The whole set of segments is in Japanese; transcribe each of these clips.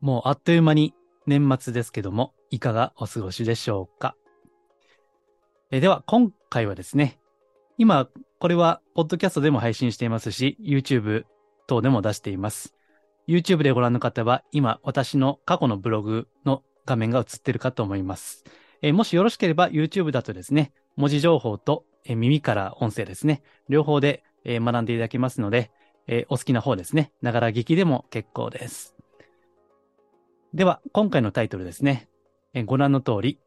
もうあっという間に年末ですけども、いかがお過ごしでしょうか？えでは、今回はですね、今、これは、ポッドキャストでも配信していますし、YouTube 等でも出しています。YouTube でご覧の方は、今、私の過去のブログの画面が映ってるかと思います。えもしよろしければ、YouTube だとですね、文字情報とえ耳から音声ですね、両方でえ学んでいただけますので、えお好きな方ですね、ながら聞きでも結構です。では、今回のタイトルですね。えご覧の通り、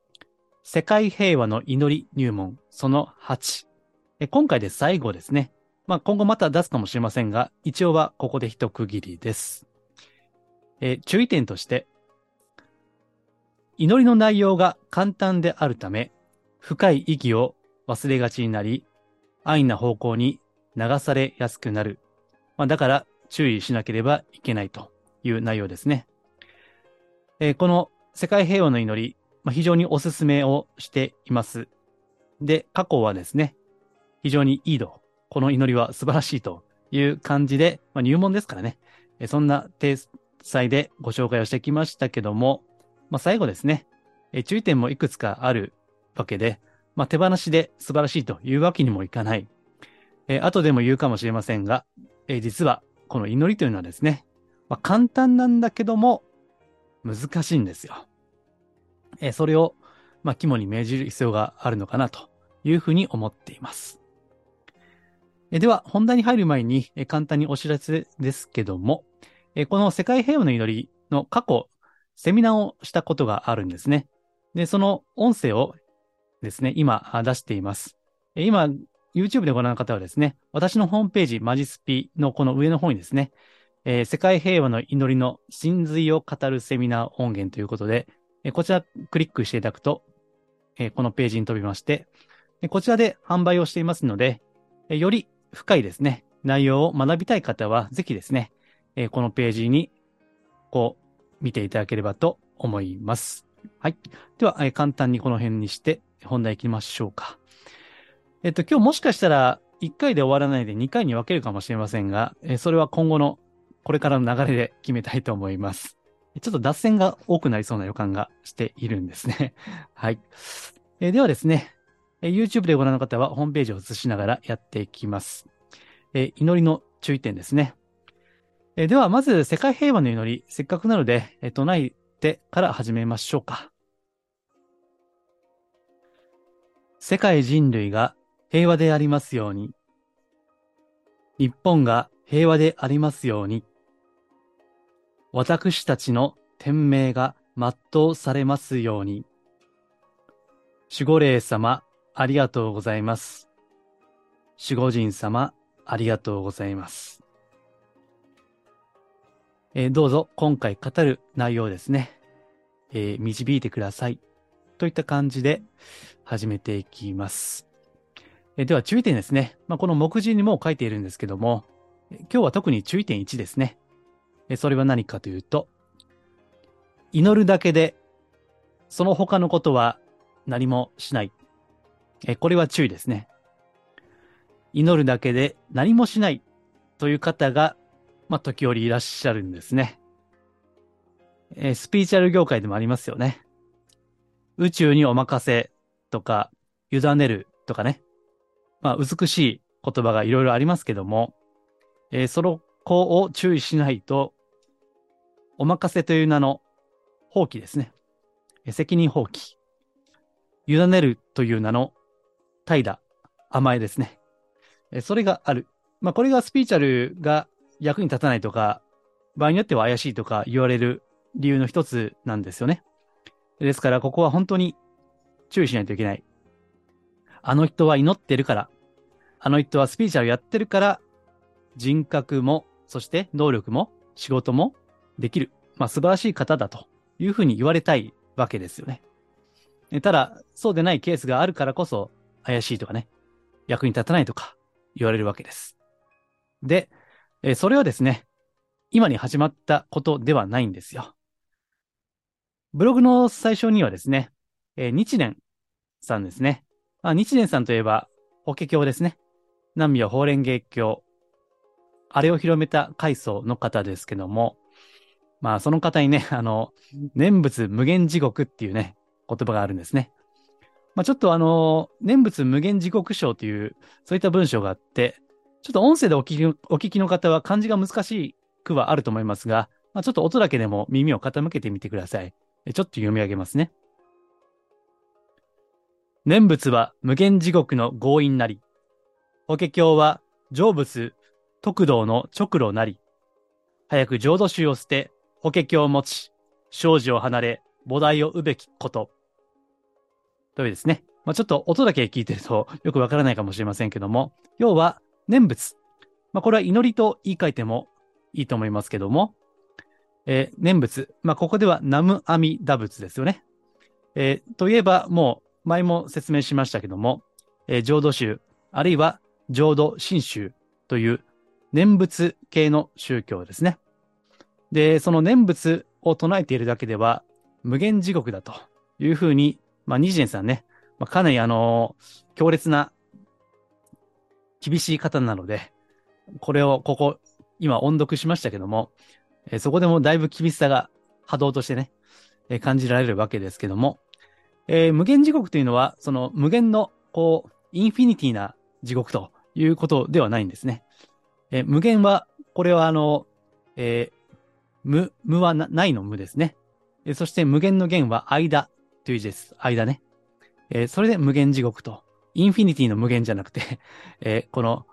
世界平和の祈り入門、その8。え今回で最後ですね。まあ、今後また出すかもしれませんが、一応はここで一区切りです。え注意点として、祈りの内容が簡単であるため、深い意義を忘れがちになり、安易な方向に流されやすくなる。まあ、だから注意しなければいけないという内容ですね。えーこの世界平和の祈り、まあ、非常にお勧めをしています。で、過去はですね、非常にいいと、この祈りは素晴らしいという感じで、まあ、入門ですからね、えーそんな体裁でご紹介をしてきましたけども、まあ、最後ですね、えー注意点もいくつかあるわけで、まあ、手放しで素晴らしいというわけにもいかない。えー後でも言うかもしれませんが、えー実はこの祈りというのはですね、まあ、簡単なんだけども、難しいんですよ。えーそれを、まあ、肝に銘じる必要があるのかなというふうに思っています。えーでは、本題に入る前に、えー簡単にお知らせですけども、えーこの世界平和の祈りの過去、セミナーをしたことがあるんですね。で、その音声をですね、今出しています。えー今、YouTube でご覧の方はですね、私のホームページ、マジスピのこの上の方にですね、えー世界平和の祈りの真髄を語るセミナー音源ということで、えーこちらクリックしていただくと、えーこのページに飛びまして、こちらで販売をしていますので、えより深いですね、内容を学びたい方は、ぜひですね、えこのページに、こう、見ていただければと思います。はい。では、え簡単にこの辺にして、本題行きましょうか。えっと、今日もしかしたら、1回で終わらないで2回に分けるかもしれませんが、えそれは今後のこれからの流れで決めたいと思います。ちょっと脱線が多くなりそうな予感がしているんですね。はい。えーではですね、えー YouTube でご覧の方はホームページを映しながらやっていきます。えー祈りの注意点ですね。えーでは、まず世界平和の祈り、せっかくなので、えー唱えてから始めましょうか。世界人類が平和でありますように。日本が平和でありますように。私たちの天命が全うされますように。守護霊様、ありがとうございます。守護神様、ありがとうございます。えーどうぞ今回語る内容ですね、えー導いてください。といった感じで始めていきます。えーでは注意点ですね。まあ、この目次にも書いているんですけども、今日は特に注意点1ですね。えそれは何かというと、祈るだけで、その他のことは何もしない。えこれは注意ですね。祈るだけで何もしないという方が、まあ、時折いらっしゃるんですね。えスピーチャル業界でもありますよね。宇宙にお任せとか、委ねるとかね。まあ、美しい言葉がいろいろありますけども、えーその子を注意しないと、お任せという名の放棄ですね。責任放棄。委ねるという名の怠惰、甘えですね。それがある。まあ、これがスピーチャルが役に立たないとか、場合によっては怪しいとか言われる理由の一つなんですよね。ですから、ここは本当に注意しないといけない。あの人は祈ってるから、あの人はスピーチャルやってるから、人格も、そして能力も、仕事もできる。まあ、素晴らしい方だというふうに言われたいわけですよね。ただ、そうでないケースがあるからこそ、怪しいとかね、役に立たないとか言われるわけです。で、それはですね、今に始まったことではないんですよ。ブログの最初にはですね、日蓮さんですね。あ日蓮さんといえば、法華経ですね。南無法蓮華経。あれを広めた階層の方ですけども、まあその方にね、あの、念仏無限地獄っていうね、言葉があるんですね。まあちょっとあの、念仏無限地獄章という、そういった文章があって、ちょっと音声でお聞きお聞きの方は漢字が難しくはあると思いますが、まあ、ちょっと音だけでも耳を傾けてみてください。ちょっと読み上げますね。念仏は無限地獄の強引なり。法華経は成仏、特道の直路なり。早く浄土宗を捨て、法華経を持ち、生死を離れ、菩提をうべきこと。というですね。まあ、ちょっと音だけ聞いてると よくわからないかもしれませんけども、要は念仏。まあ、これは祈りと言い換えてもいいと思いますけども、えー、念仏。まあ、ここでは南無阿弥陀仏ですよね。えー、といえば、もう前も説明しましたけども、えー、浄土宗、あるいは浄土真宗という念仏系の宗教ですね。で、その念仏を唱えているだけでは無限地獄だというふうに、まあ、ニジェンさんね、まあ、かなりあの、強烈な厳しい方なので、これをここ、今音読しましたけども、えー、そこでもだいぶ厳しさが波動としてね、えー、感じられるわけですけども、えー、無限地獄というのは、その無限の、こう、インフィニティな地獄ということではないんですね。え無限は、これはあの、え無、無はないの無ですね。えそして無限の限は間という字です。間ね。えそれで無限地獄と。インフィニティの無限じゃなくて えこの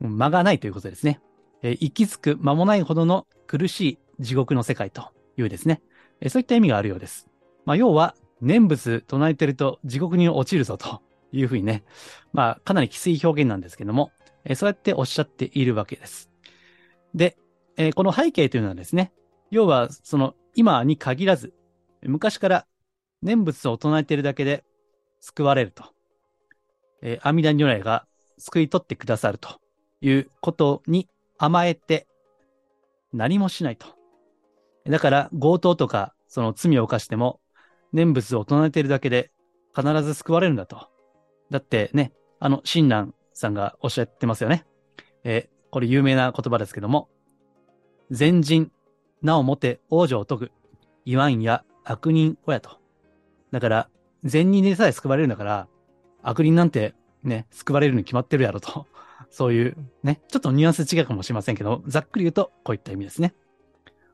間がないということですね。えー、き着く間もないほどの苦しい地獄の世界というですね。え、そういった意味があるようです。まあ、要は、念仏唱えてると地獄に落ちるぞというふうにね、まあ、かなりきつい表現なんですけども、え、そうやっておっしゃっているわけです。で、え、この背景というのはですね、要は、その、今に限らず、昔から念仏を唱えているだけで救われると。えー、阿弥陀如来が救い取ってくださるということに甘えて何もしないと。だから強盗とかその罪を犯しても念仏を唱えているだけで必ず救われるんだと。だってね、あの、親鸞さんがおっしゃってますよね。えー、これ有名な言葉ですけども、善人、なおもて王女を解く、言わんや悪人親と。だから、善人でさえ救われるんだから、悪人なんてね、救われるに決まってるやろと。そういうね、ちょっとニュアンス違うかもしれませんけど、ざっくり言うとこういった意味ですね。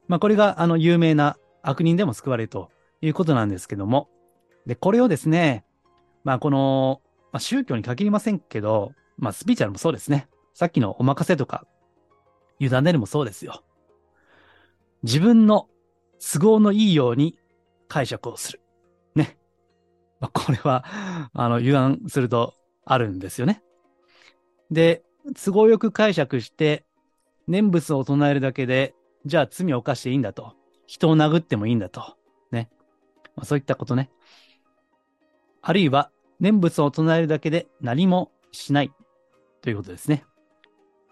まあこれがあの有名な悪人でも救われるということなんですけども、で、これをですね、まあこの、まあ、宗教に限りませんけど、まあスピーチャルもそうですね。さっきのお任せとか、委ねるもそうですよ。自分の都合のいいように解釈をする。ね。まあ、これは、あの、油断するとあるんですよね。で、都合よく解釈して、念仏を唱えるだけで、じゃあ罪を犯していいんだと。人を殴ってもいいんだと。ね。まあ、そういったことね。あるいは、念仏を唱えるだけで何もしないということですね。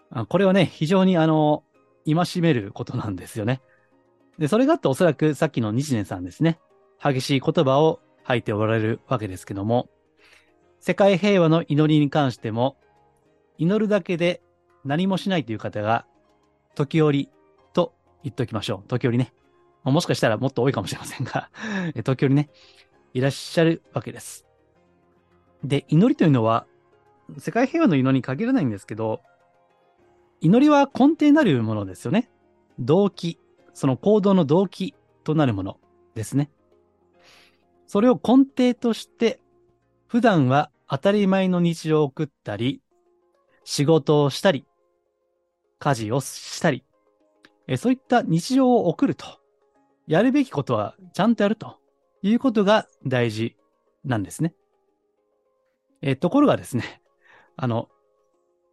あこれはね、非常にあの、戒めることなんですよね。で、それがあっておそらくさっきの日蓮さんですね。激しい言葉を吐いておられるわけですけども、世界平和の祈りに関しても、祈るだけで何もしないという方が、時折と言っておきましょう。時折ね。もしかしたらもっと多いかもしれませんが 時折ね、いらっしゃるわけです。で、祈りというのは、世界平和の祈りに限らないんですけど、祈りは根底なるものですよね。動機、その行動の動機となるものですね。それを根底として普段は当たり前の日常を送ったり、仕事をしたり、家事をしたり、えそういった日常を送ると、やるべきことはちゃんとやるということが大事なんですね。えところがですね、あの、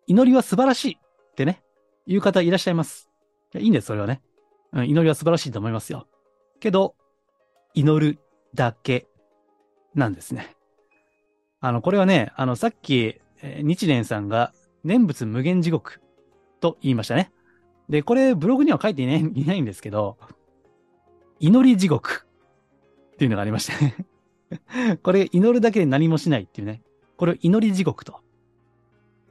祈りは素晴らしいってね、言う方いらっしゃいます。いいんです、それはね。うん、祈りは素晴らしいと思いますよ。けど、祈るだけなんですね。あの、これはね、あの、さっき、え日蓮さんが念仏無限地獄と言いましたね。で、これブログには書いていない いないんですけど、祈り地獄っていうのがありましてね。これ祈るだけで何もしないっていうね。これを祈り地獄と。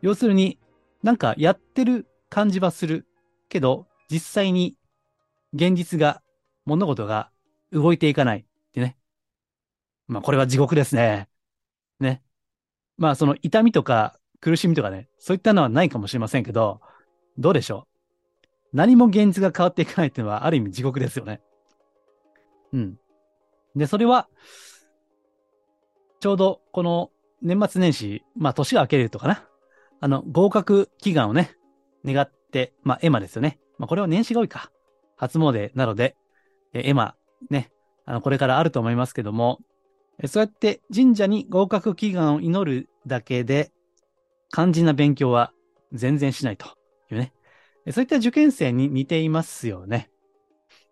要するに、なんかやってる感じはするけど、実際に現実が、物事が動いていかないってね。まあこれは地獄ですね。ね。まあその痛みとか苦しみとかね、そういったのはないかもしれませんけど、どうでしょう？何も現実が変わっていかないっていうのはある意味地獄ですよね。うん。で、それは、ちょうどこの年末年始、まあ年が明けるとかな。あの、合格祈願をね、願って、まあエマですよね。まあこれは年始が多いか。初詣なので、えエマ、ね、あの、これからあると思いますけども、えそうやって神社に合格祈願を祈るだけで、肝心な勉強は全然しないというね。そういった受験生に似ていますよね。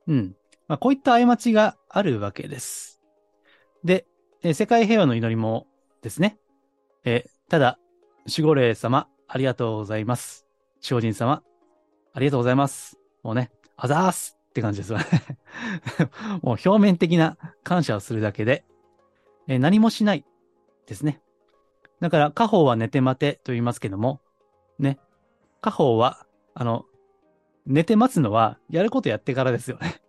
うん。まあ、こういった過ちがあるわけです。で、え世界平和の祈りもですね。えただ、守護霊様、ありがとうございます。精進様、ありがとうございます。もうね、あざーすって感じですよね。もう表面的な感謝をするだけで、え何もしないですね。だから、家宝は寝て待てと言いますけども、ね。家宝は、あの、寝て待つのは、やることやってからですよね。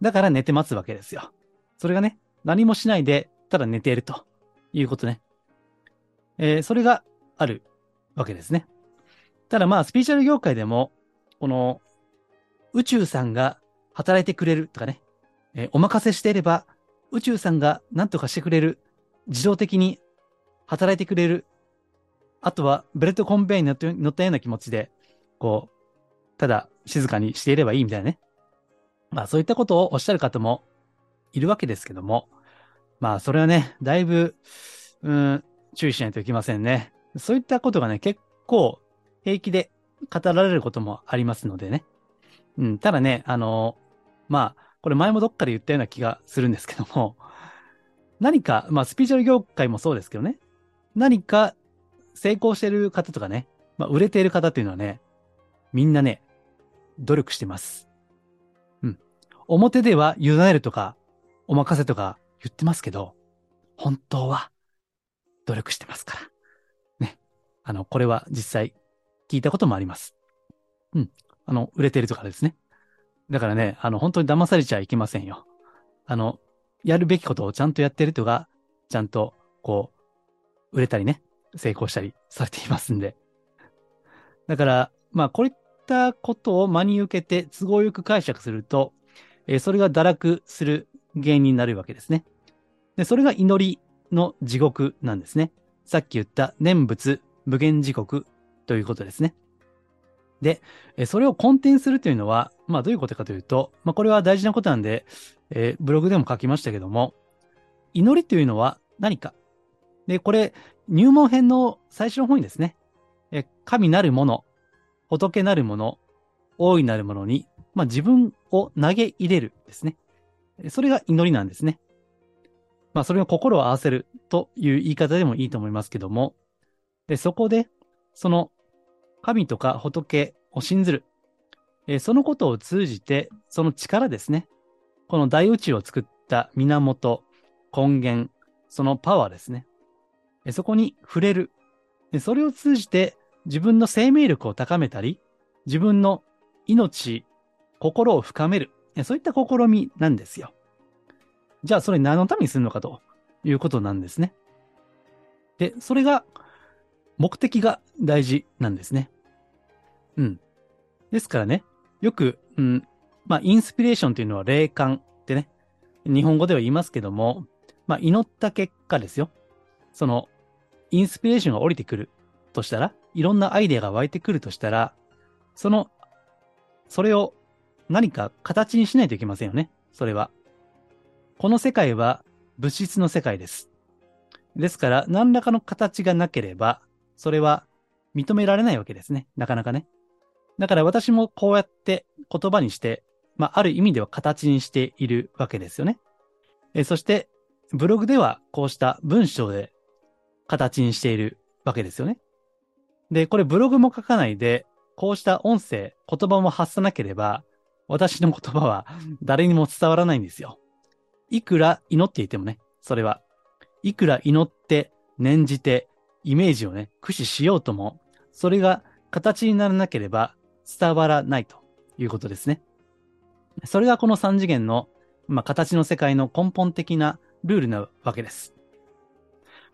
だから寝て待つわけですよ。それがね、何もしないで、ただ寝ているということね。えーそれがあるわけですね。ただまあ、スピーチャル業界でも、この、宇宙さんが働いてくれるとかね、えーお任せしていれば、宇宙さんが何とかしてくれる、自動的に働いてくれる、あとはベルトコンベイに乗っ乗ったような気持ちで、こう、ただ静かにしていればいいみたいなね。まあそういったことをおっしゃる方もいるわけですけども、まあそれはね、だいぶ、うん、注意しないといけませんね。そういったことがね、結構平気で語られることもありますのでね。うん、ただね、あのまあ、これ前もどっかで言ったような気がするんですけども、何か、まあ、スピーチャル業界もそうですけどね、何か成功してる方とかね、まあ、売れている方っていうのはね、みんなね、努力してます。うん。表では委ねるとか、お任せとか言ってますけど、本当は努力してますから。ね。あの、これは実際聞いたこともあります。うん。あの、売れてるとかですね。だからね、あの、本当に騙されちゃいけませんよ。あの、やるべきことをちゃんとやってる人が、ちゃんと、こう、売れたりね、成功したりされていますんで。だから、まあ、こういったことを真に受けて都合よく解釈すると、えーそれが堕落する原因になるわけですね。で、それが祈りの地獄なんですね。さっき言った念仏無限地獄ということですね。で、それを根底にするというのは、まあどういうことかというと、まあこれは大事なことなんで、えーブログでも書きましたけども、祈りというのは何か。で、これ、入門編の最初の方にですね、え神なるもの、仏なるもの、大いなるものに、まあ自分を投げ入れるですね。それが祈りなんですね。まあそれを心を合わせるという言い方でもいいと思いますけども、で、そこで、その神とか仏を信ずる。えーそのことを通じて、その力ですね。この大宇宙を作った源、根源、そのパワーですね。えそこに触れる。それを通じて自分の生命力を高めたり、自分の命、心を深める。えそういった試みなんですよ。じゃあそれ何のためにするのかということなんですね。で、それが、目的が大事なんですね。うん。ですからね、よく、うん、まあ、インスピレーションというのは霊感ってね、日本語では言いますけども、まあ、祈った結果ですよ。その、インスピレーションが降りてくるとしたら、いろんなアイデアが湧いてくるとしたら、その、それを何か形にしないといけませんよね。それは。この世界は物質の世界です。ですから、何らかの形がなければ、それは認められないわけですね。なかなかね。だから私もこうやって言葉にしてまあ、ある意味では形にしているわけですよね。えそして、ブログではこうした文章で形にしているわけですよね。で、これブログも書かないで、こうした音声、言葉も発さなければ、私の言葉は誰にも伝わらないんですよ。いくら祈っていてもね、それは。いくら祈って、念じて、イメージをね、駆使しようとも、それが形にならなければ伝わらないということですね。それがこの三次元の、まあ、形の世界の根本的なルールなわけです。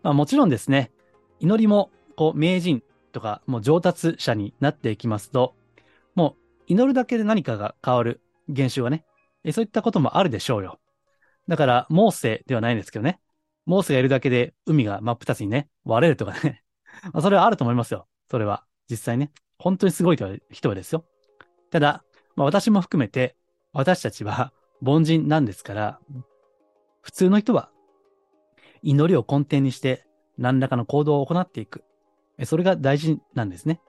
まあ、もちろんですね、祈りも、こう、名人とか、もう上達者になっていきますと、もう、祈るだけで何かが変わる現象がね、そういったこともあるでしょうよ。だから、モーセではないんですけどね。モーセがいるだけで海が真っ二つにね、割れるとかね。まあ、それはあると思いますよ。それは。実際ね。本当にすごい人はですよ。ただ、まあ、私も含めて、私たちは凡人なんですから、普通の人は祈りを根底にして何らかの行動を行っていく。それが大事なんですね。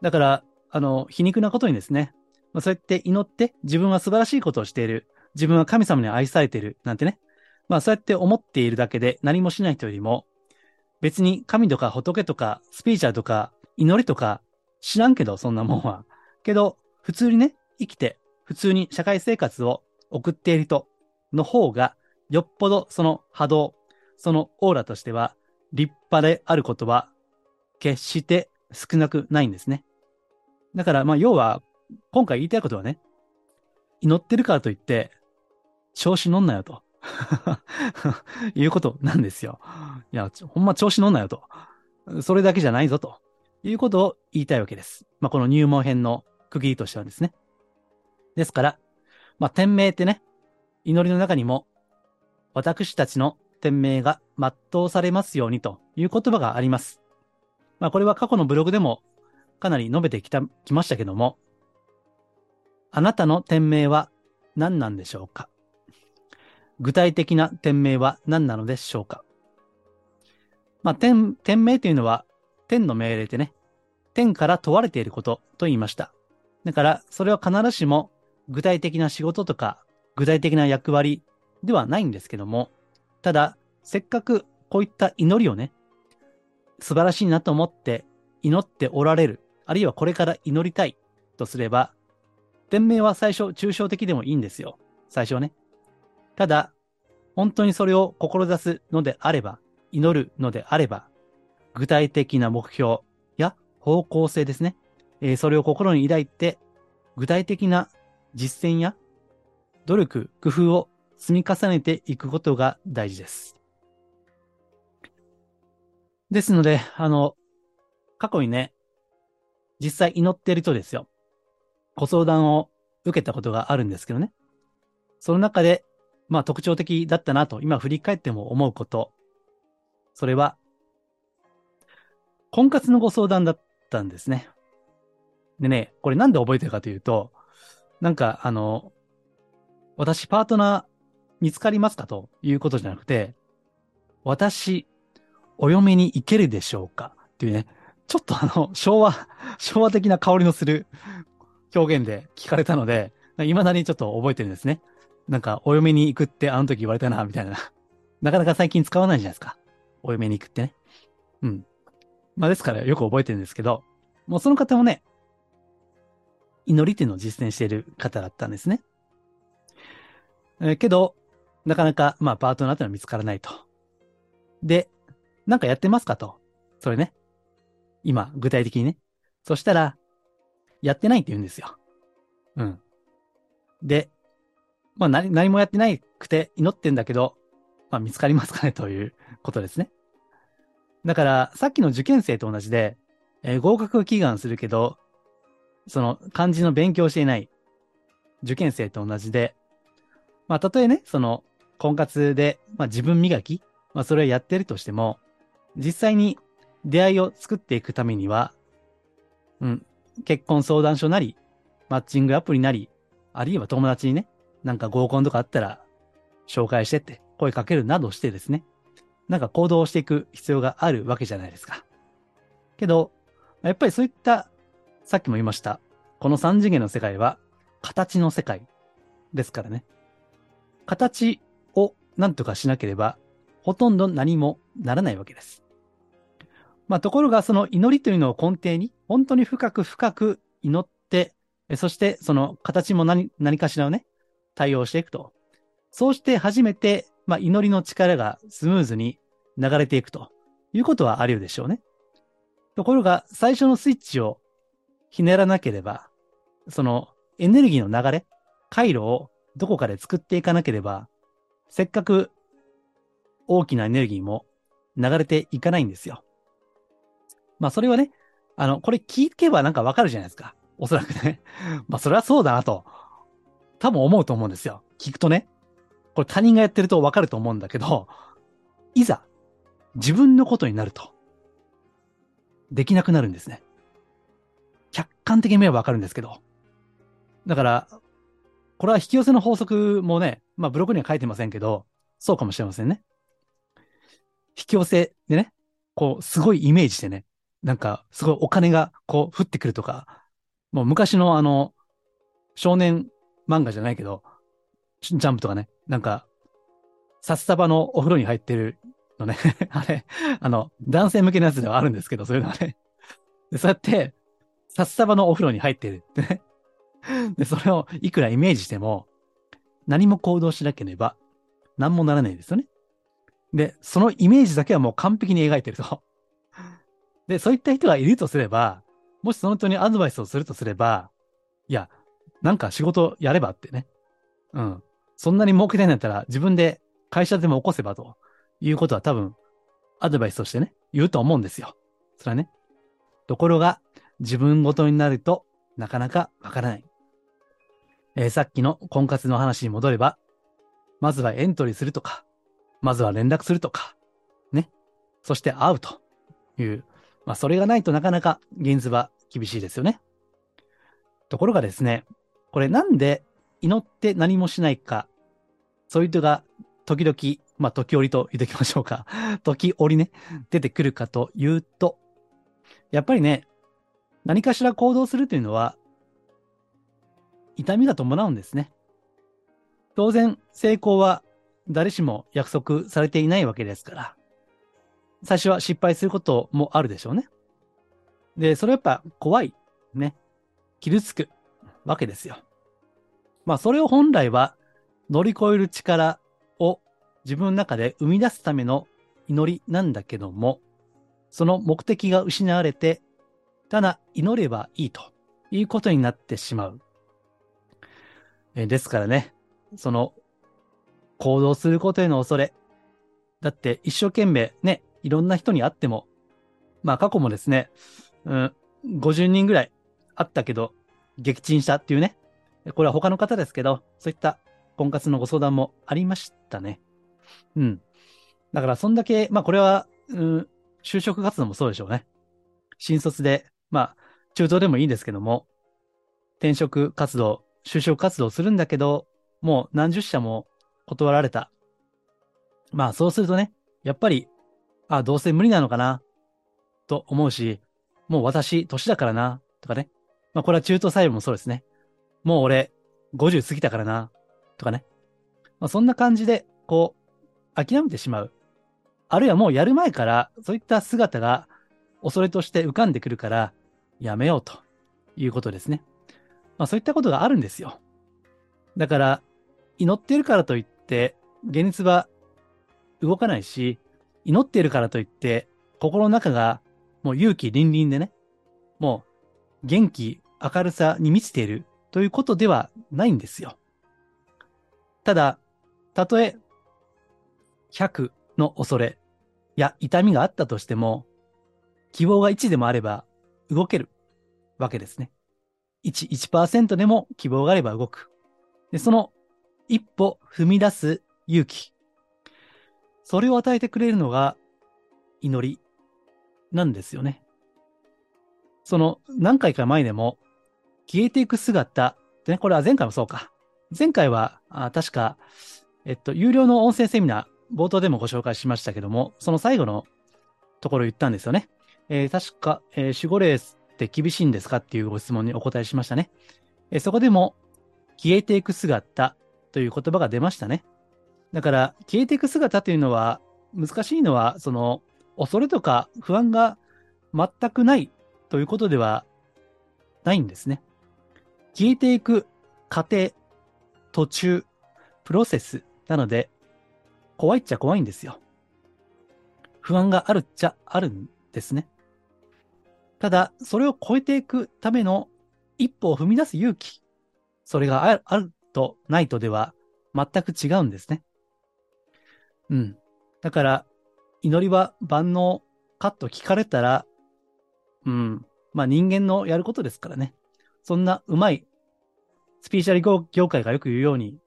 だから、あの、皮肉なことにですね、まあ、そうやって祈って自分は素晴らしいことをしている。自分は神様に愛されている。なんてね。まあそうやって思っているだけで何もしない人よりも、別に神とか仏とかスピーチャーとか祈りとか知らんけど、そんなもんは。けど、普通にね、生きて、普通に社会生活を送っている人の方が、よっぽどその波動、そのオーラとしては立派であることは、決して少なくないんですね。だから、まあ、要は、今回言いたいことはね、祈ってるからといって、調子乗んなよと。いうことなんですよ。いや、ほんま調子乗んなよと。それだけじゃないぞと。いうことを言いたいわけです。まあ、この入門編の区切りとしてはですね。ですから、まあ、天命ってね、祈りの中にも、私たちの天命が全うされますようにという言葉があります。まあ、これは過去のブログでもかなり述べてきた、きましたけども、あなたの天命は何なんでしょうか？具体的な天命は何なのでしょうか？まあ、天、天命というのは天の命令でね、天から問われていることと言いました。だから、それは必ずしも具体的な仕事とか、具体的な役割ではないんですけども、ただ、せっかくこういった祈りをね、素晴らしいなと思って祈っておられる、あるいはこれから祈りたいとすれば、天命は最初抽象的でもいいんですよ。最初はね。ただ、本当にそれを志すのであれば、祈るのであれば、具体的な目標や方向性ですね。えー、それを心に抱いて、具体的な実践や努力、工夫を積み重ねていくことが大事です。ですので、あの、過去にね、実際祈ってる人ですよ。ご相談を受けたことがあるんですけどね。その中で、まあ特徴的だったなと、今振り返っても思うこと。それは、婚活のご相談だったんですね。でね、これなんで覚えてるかというと、なんか、あの、私パートナー見つかりますかということじゃなくて、私、お嫁に行けるでしょうかっていうね、ちょっとあの、昭和、昭和的な香りのする表現で聞かれたので、未だにちょっと覚えてるんですね。なんか、お嫁に行くってあの時言われたな、みたいな。なかなか最近使わないじゃないですか。お嫁に行くってね。うん。まあですからよく覚えてるんですけど、もうその方もね、祈りっていうのを実践している方だったんですね。えー、けど、なかなか、まあ、パートナーってのは見つからないと。で、なんかやってますかと。それね。今、具体的にね。そしたら、やってないって言うんですよ。うん。で、まあ何、何もやってないくて祈ってんだけど、まあ見つかりますかねということですね。だから、さっきの受験生と同じで、えー、合格を祈願するけど、その漢字の勉強していない受験生と同じで、まあ、たとえね、その、婚活で、まあ、自分磨き、まあ、それをやってるとしても、実際に出会いを作っていくためには、うん、結婚相談所なり、マッチングアプリなり、あるいは友達にね、なんか合コンとかあったら、紹介してって声かけるなどしてですね、なんか行動していく必要があるわけじゃないですか。けど、やっぱりそういった、さっきも言いました、この三次元の世界は形の世界ですからね。形を何とかしなければ、ほとんど何もならないわけです。まあ、ところが、その祈りというのを根底に、本当に深く深く祈って、そしてその形も何何かしらをね、対応していくと。そうして初めて、まあ、祈りの力がスムーズに流れていくということはあり得るでしょうね。ところが、最初のスイッチをひねらなければ、そのエネルギーの流れ、回路をどこかで作っていかなければ、せっかく大きなエネルギーも流れていかないんですよ。まあそれはね、あの、これ聞けばなんかわかるじゃないですか。おそらくね。まあそれはそうだなと、多分思うと思うんですよ。聞くとね。これ他人がやってるとわかると思うんだけど、いざ自分のことになると、できなくなるんですね。客観的に見ればわかるんですけど。だから、これは引き寄せの法則もね、まあブログには書いてませんけど、そうかもしれませんね。引き寄せでね、こう、すごいイメージしてね、なんか、すごいお金がこう降ってくるとか、もう昔のあの、少年漫画じゃないけど、ジャンプとかね、なんか、札束のお風呂に入ってるのね あれ、あの、男性向けのやつではあるんですけど、そういうのはね。でそうやって、札束のお風呂に入ってるってね。で、それをいくらイメージしても、何も行動しなければ、何もならないですよね。で、そのイメージだけはもう完璧に描いてると。で、そういった人がいるとすれば、もしその人にアドバイスをするとすれば、いや、なんか仕事やればってね。うん。そんなに儲けたいんだったら自分で会社でも起こせばということは多分、アドバイスとしてね、言うと思うんですよ。それはね。ところが、自分ごとになるとなかなかわからない。えー、さっきの婚活の話に戻れば、まずはエントリーするとか、まずは連絡するとか、ね。そして会うという、まあそれがないとなかなか現実は厳しいですよね。ところがですね、これなんで祈って何もしないか、そういう人が時々、まあ時折と言っておきましょうか。時折ね、出てくるかというと、やっぱりね、何かしら行動するというのは、痛みが伴うんですね。当然、成功は誰しも約束されていないわけですから、最初は失敗することもあるでしょうね。で、それやっぱ怖い、ね、傷つくわけですよ。まあ、それを本来は乗り越える力を自分の中で生み出すための祈りなんだけども、その目的が失われて、ただ祈ればいいということになってしまう。えですからね、その行動することへの恐れ。だって一生懸命ね、いろんな人に会っても、まあ過去もですね、うん、50人ぐらい会ったけど、撃沈したっていうね。これは他の方ですけど、そういった婚活のご相談もありましたね。うん。だからそんだけ、まあこれは、うん、就職活動もそうでしょうね。新卒で、まあ中東でもいいんですけども、転職活動就職活動するんだけど、もう何十社も断られた。まあそうするとね、やっぱり、あ、どうせ無理なのかな、と思うし、もう私、年だからな、とかね。まあこれは中途採用もそうですね。もう俺、50過ぎたからな、とかね。まあそんな感じで、こう、諦めてしまう。あるいはもうやる前から、そういった姿が恐れとして浮かんでくるから、やめようということですね。まあそういったことがあるんですよ。だから、祈っているからといって、現実は動かないし、祈っているからといって、心の中がもう勇気凛々でね、もう元気、明るさに満ちているということではないんですよ。ただ、たとえ100の恐れや痛みがあったとしても、希望が1でもあれば動けるわけですね。1、1%でも希望があれば動く。で、その一歩踏み出す勇気。それを与えてくれるのが祈りなんですよね。その何回か前でも消えていく姿でね、これは前回もそうか。前回はあ確か、えっと、有料の音声セミナー、冒頭でもご紹介しましたけども、その最後のところ言ったんですよね。えー、確か、えー、守護霊って厳しいんですかっていうご質問にお答えしましたね。えー、そこでも、消えていく姿という言葉が出ましたね。だから、消えていく姿というのは、難しいのは、その、恐れとか不安が全くないということではないんですね。消えていく過程、途中、プロセスなので、怖いっちゃ怖いんですよ。不安があるっちゃあるんですね。ただ、それを超えていくための一歩を踏み出す勇気、それがあるあるとないとでは全く違うんですね。うん。だから、祈りは万能かと聞かれたら、うん。まあ人間のやることですからね。そんなうまい、スピーチャル業業界がよく言うように、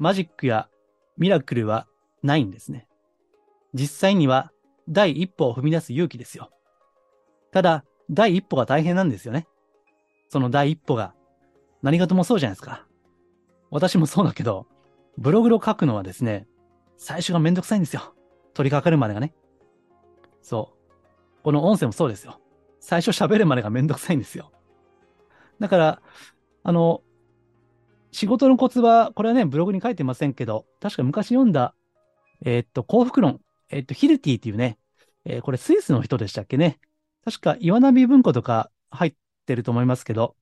マジックやミラクルはないんですね。実際には第一歩を踏み出す勇気ですよ。ただ、第一歩が大変なんですよね。その第一歩が。何事もそうじゃないですか。私もそうだけど、ブログを書くのはですね、最初がめんどくさいんですよ。取り掛かるまでがね。そう。この音声もそうですよ。最初喋るまでがめんどくさいんですよ。だから、あの、仕事のコツは、これはね、ブログに書いてませんけど、確か昔読んだ、えーっと、幸福論、えーっと、ヒルティっていうね、えーこれスイスの人でしたっけね。確か岩波文庫とか入ってると思いますけど、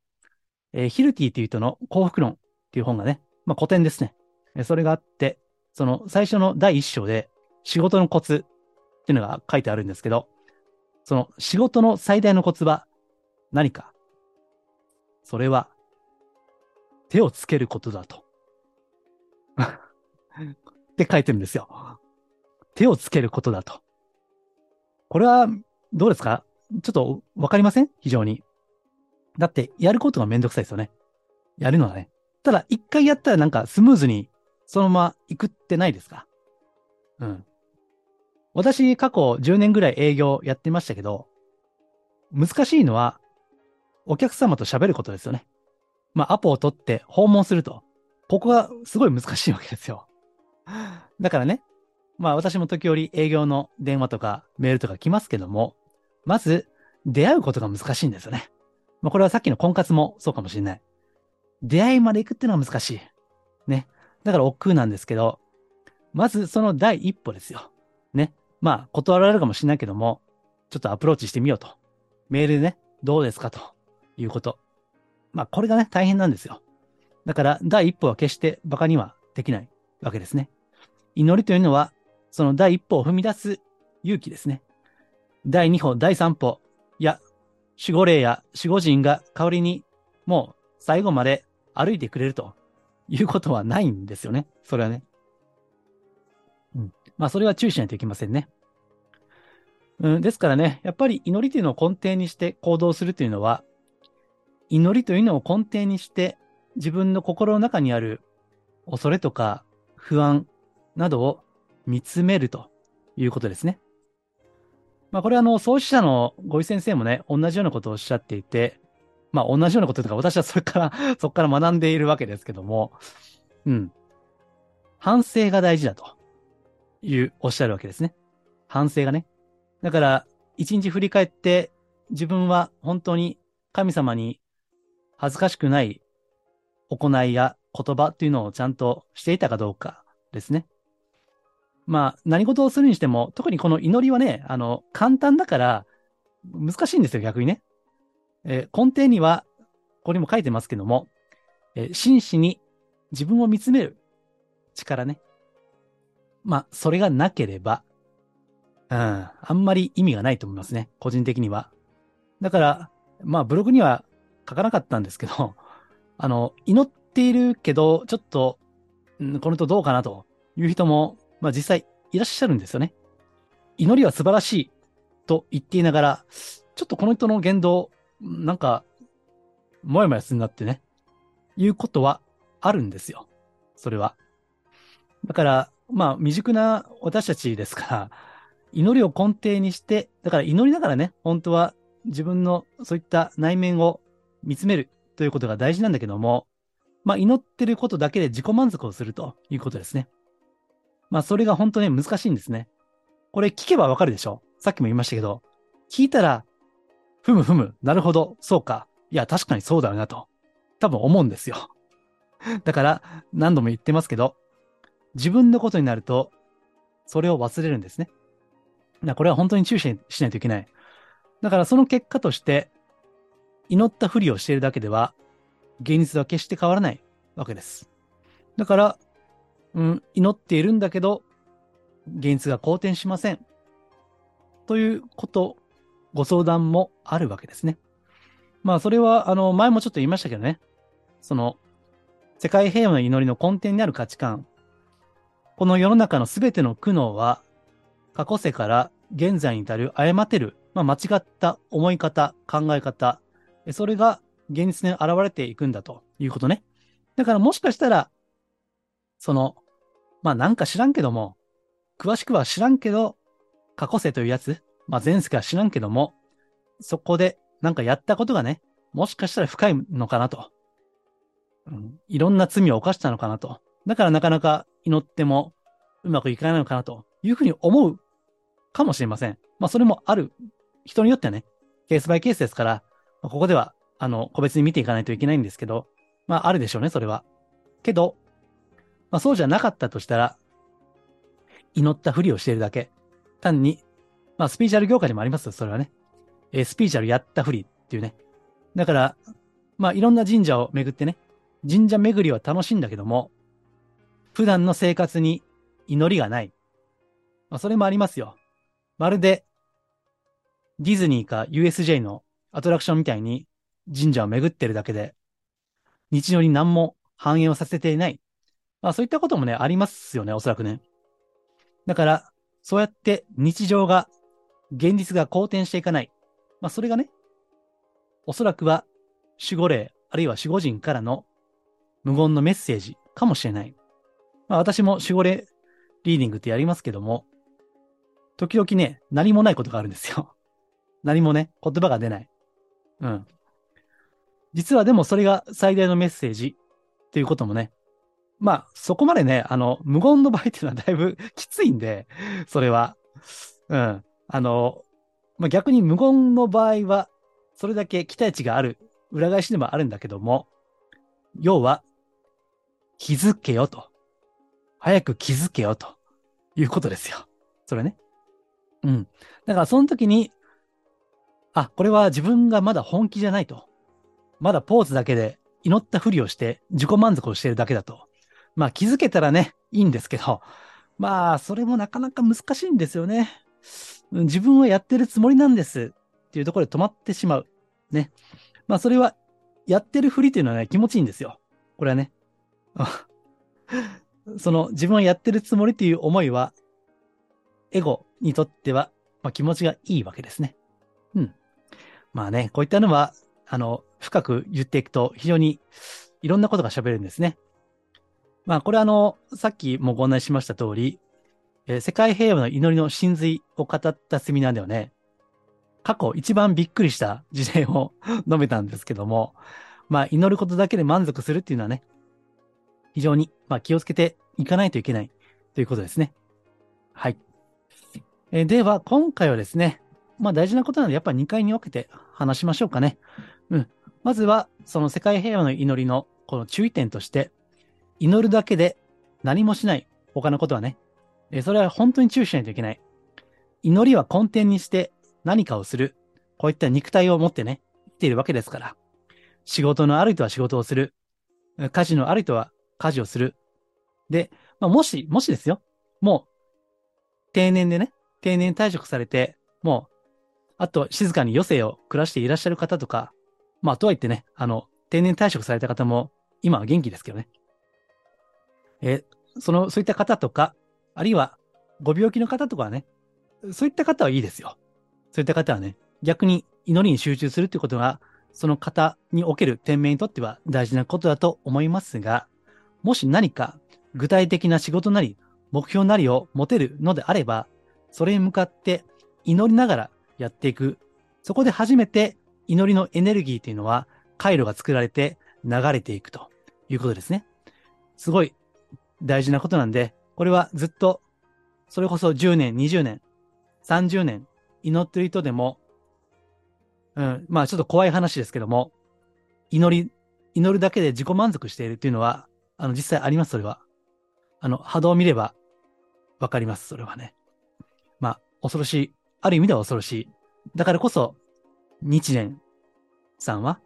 えヒルティっていう人の幸福論っていう本がね、まあ古典ですね。えそれがあって、その最初の第一章で仕事のコツっていうのが書いてあるんですけど、その仕事の最大のコツは何かそれは手をつけることだと。って書いてるんですよ。手をつけることだと。これはどうですか？ちょっとわかりません？非常に。だってやることがめんどくさいですよね。やるのはね。ただ一回やったらなんかスムーズにそのまま行くってないですか？うん。私過去10年ぐらい営業やってましたけど、難しいのはお客様と喋ることですよね。まあアポを取って訪問すると。ここがすごい難しいわけですよ。だからね、まあ私も時折営業の電話とかメールとか来ますけども、まず出会うことが難しいんですよね。まあこれはさっきの婚活もそうかもしれない。出会いまで行くっていうのは難しい。ね。だから億劫なんですけど、まずその第一歩ですよ。ね。まあ断られるかもしれないけども、ちょっとアプローチしてみようと。メールでね、どうですかということ。まあこれがね、大変なんですよ。だから第一歩は決して馬鹿にはできないわけですね。祈りというのは、その第一歩を踏み出す勇気ですね。第二歩、第三歩、いや、守護霊や守護神が代わりに、もう最後まで歩いてくれるということはないんですよね。それはね。うん。まあ、それは注意しないといけませんね。うん、ですからね、やっぱり祈りというのを根底にして行動するというのは、祈りというのを根底にして自分の心の中にある恐れとか不安などを見つめるということですね。まあこれはあの、創始者のご井先生もね、同じようなことをおっしゃっていて、まあ同じようなこととか私はそれから、そこから学んでいるわけですけども、うん。反省が大事だというおっしゃるわけですね。反省がね。だから、一日振り返って自分は本当に神様に恥ずかしくない行いや言葉っていうのをちゃんとしていたかどうかですね。まあ、何事をするにしても、特にこの祈りはね、あの、簡単だから、難しいんですよ、逆にね。えー根底には、ここにも書いてますけども、えー真摯に自分を見つめる力ね。まあ、それがなければ、うん、あんまり意味がないと思いますね、個人的には。だから、まあ、ブログには書かなかったんですけど、あの、祈っているけど、ちょっと、んこの人どうかなという人も、まあ実際いらっしゃるんですよね。祈りは素晴らしいと言っていながら、ちょっとこの人の言動、なんか、もやもやするなってね、いうことはあるんですよ。それは。だから、まあ未熟な私たちですから、祈りを根底にして、だから祈りながらね、本当は自分のそういった内面を見つめるということが大事なんだけども、まあ祈ってることだけで自己満足をするということですね。まあそれが本当に難しいんですね。これ聞けばわかるでしょ？さっきも言いましたけど、聞いたら、ふむふむ、なるほど、そうか。いや、確かにそうだなと。多分思うんですよ。だから何度も言ってますけど、自分のことになると、それを忘れるんですね。これは本当に注意しないといけない。だからその結果として、祈ったふりをしているだけでは、現実は決して変わらないわけです。だから、うん、祈っているんだけど、現実が好転しません。ということ、ご相談もあるわけですね。まあ、それは、あの、前もちょっと言いましたけどね。その、世界平和の祈りの根底にある価値観。この世の中のすべての苦悩は、過去世から現在に至る誤ってる、まあ、間違った思い方、考え方、それが現実に現れていくんだということね。だからもしかしたら、その、まあなんか知らんけども、詳しくは知らんけど、過去世というやつ、まあ前世か知らんけども、そこでなんかやったことがね、もしかしたら深いのかなと。うん、いろんな罪を犯したのかなと。だからなかなか祈ってもうまくいかないのかなというふうに思うかもしれません。まあそれもある。人によってはね、ケースバイケースですから、ま、ここでは、あの、個別に見ていかないといけないんですけど、まああるでしょうね、それは。けど、まあそうじゃなかったとしたら、祈ったふりをしているだけ。単に、まあスピーチャル業界にもありますよ、それはね。えー、スピーチャルやったふりっていうね。だから、まあいろんな神社を巡ってね、神社巡りは楽しいんだけども、普段の生活に祈りがない。まあそれもありますよ。まるで、ディズニーか USJ のアトラクションみたいに神社を巡ってるだけで、日常に何も反映をさせていない。まあそういったこともね、ありますよね、おそらくね。だから、そうやって日常が、現実が好転していかない。まあ、それがね、おそらくは守護霊、あるいは守護人からの無言のメッセージかもしれない。まあ、私も守護霊リーディングってやりますけども、時々ね、何もないことがあるんですよ。何もね、言葉が出ない。うん。実はでもそれが最大のメッセージっていうこともね、まあ、そこまでね、あの、無言の場合っていうのはだいぶきついんで、それは。うん。あの、まあ、逆に無言の場合は、それだけ期待値がある、裏返しでもあるんだけども、要は、気づけよと。早く気づけよということですよ。それね。うん。だからその時に、あ、これは自分がまだ本気じゃないと。まだポーズだけで祈ったふりをして自己満足をしているだけだと。まあ気づけたらね、いいんですけど、まあそれもなかなか難しいんですよね。自分はやってるつもりなんですっていうところで止まってしまう。ね。まあそれは、やってるふりっていうのはね、気持ちいいんですよ。これはね。その自分はやってるつもりっていう思いは、エゴにとっては、まあ、気持ちがいいわけですね。うん。まあね、こういったのは、あの、深く言っていくと非常にいろんなことが喋るんですね。まあ、これあの、さっきもご案内しました通り、えー、世界平和の祈りの真髄を語ったセミナーではね、過去一番びっくりした事例を 述べたんですけども、まあ、祈ることだけで満足するっていうのはね、非常に、まあ、気をつけていかないといけないということですね。はい。えー、では、今回はですね、まあ大事なことなので、やっぱり2回に分けて話しましょうかね。うん。まずは、その世界平和の祈りのこの注意点として、祈るだけで何もしない。他のことはね。えそれは本当に注意しないといけない。祈りは根底にして何かをする。こういった肉体を持ってね、生きているわけですから。仕事のある人は仕事をする。家事のある人は家事をする。で、まあ、もし、もしですよ。もう、定年でね、定年退職されて、もう、あと静かに余生を暮らしていらっしゃる方とか、まあ、とはいってね、あの、定年退職された方も、今は元気ですけどね。えその、そういった方とか、あるいはご病気の方とかはね、そういった方はいいですよ。そういった方はね、逆に祈りに集中するっていうことが、その方における天命にとっては大事なことだと思いますが、もし何か具体的な仕事なり、目標なりを持てるのであれば、それに向かって祈りながらやっていく。そこで初めて祈りのエネルギーというのは回路が作られて流れていくということですね。すごい大事なことなんで、これはずっと、それこそ10年、20年、30年、祈ってる人でも、うん、まあちょっと怖い話ですけども、祈り、祈るだけで自己満足しているっていうのは、あの、実際あります、それは。あの、波動を見ればわかります、それはね。まあ、恐ろしい。ある意味では恐ろしい。だからこそ、日蓮さんは、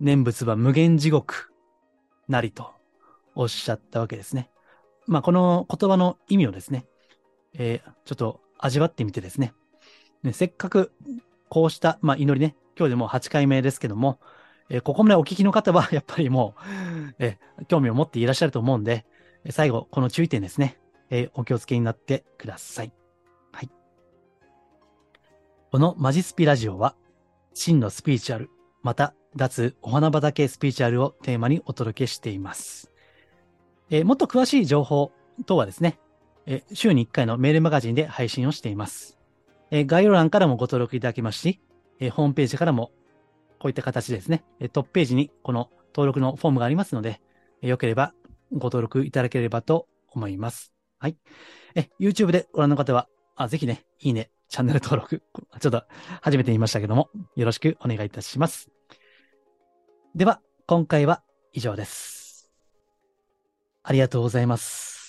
念仏は無限地獄なりとおっしゃったわけですね。まあ、この言葉の意味をですね、えー、ちょっと味わってみてですね、ねせっかくこうした、まあ、祈りね、今日でもう8回目ですけども、えー、ここまでお聞きの方は、やっぱりもう、えー、興味を持っていらっしゃると思うんで、最後、この注意点ですね、え、お気をつけになってくださ。い。このマジスピラジオは、真のスピーチュアル、また、脱お花畑スピーチュアルをテーマにお届けしています。えー、もっと詳しい情報等はですね、えー、週に1回のメールマガジンで配信をしています。えー、概要欄からもご登録いただけますし、えホームページからもこういった形でですね、トップページにこの登録のフォームがありますので、よければご登録いただければと思います。はい。え、YouTube でご覧の方は、あぜひね、いいね、チャンネル登録、ちょっと初めて言いましたけども、よろしくお願いいたします。では、今回は以上です。ありがとうございます。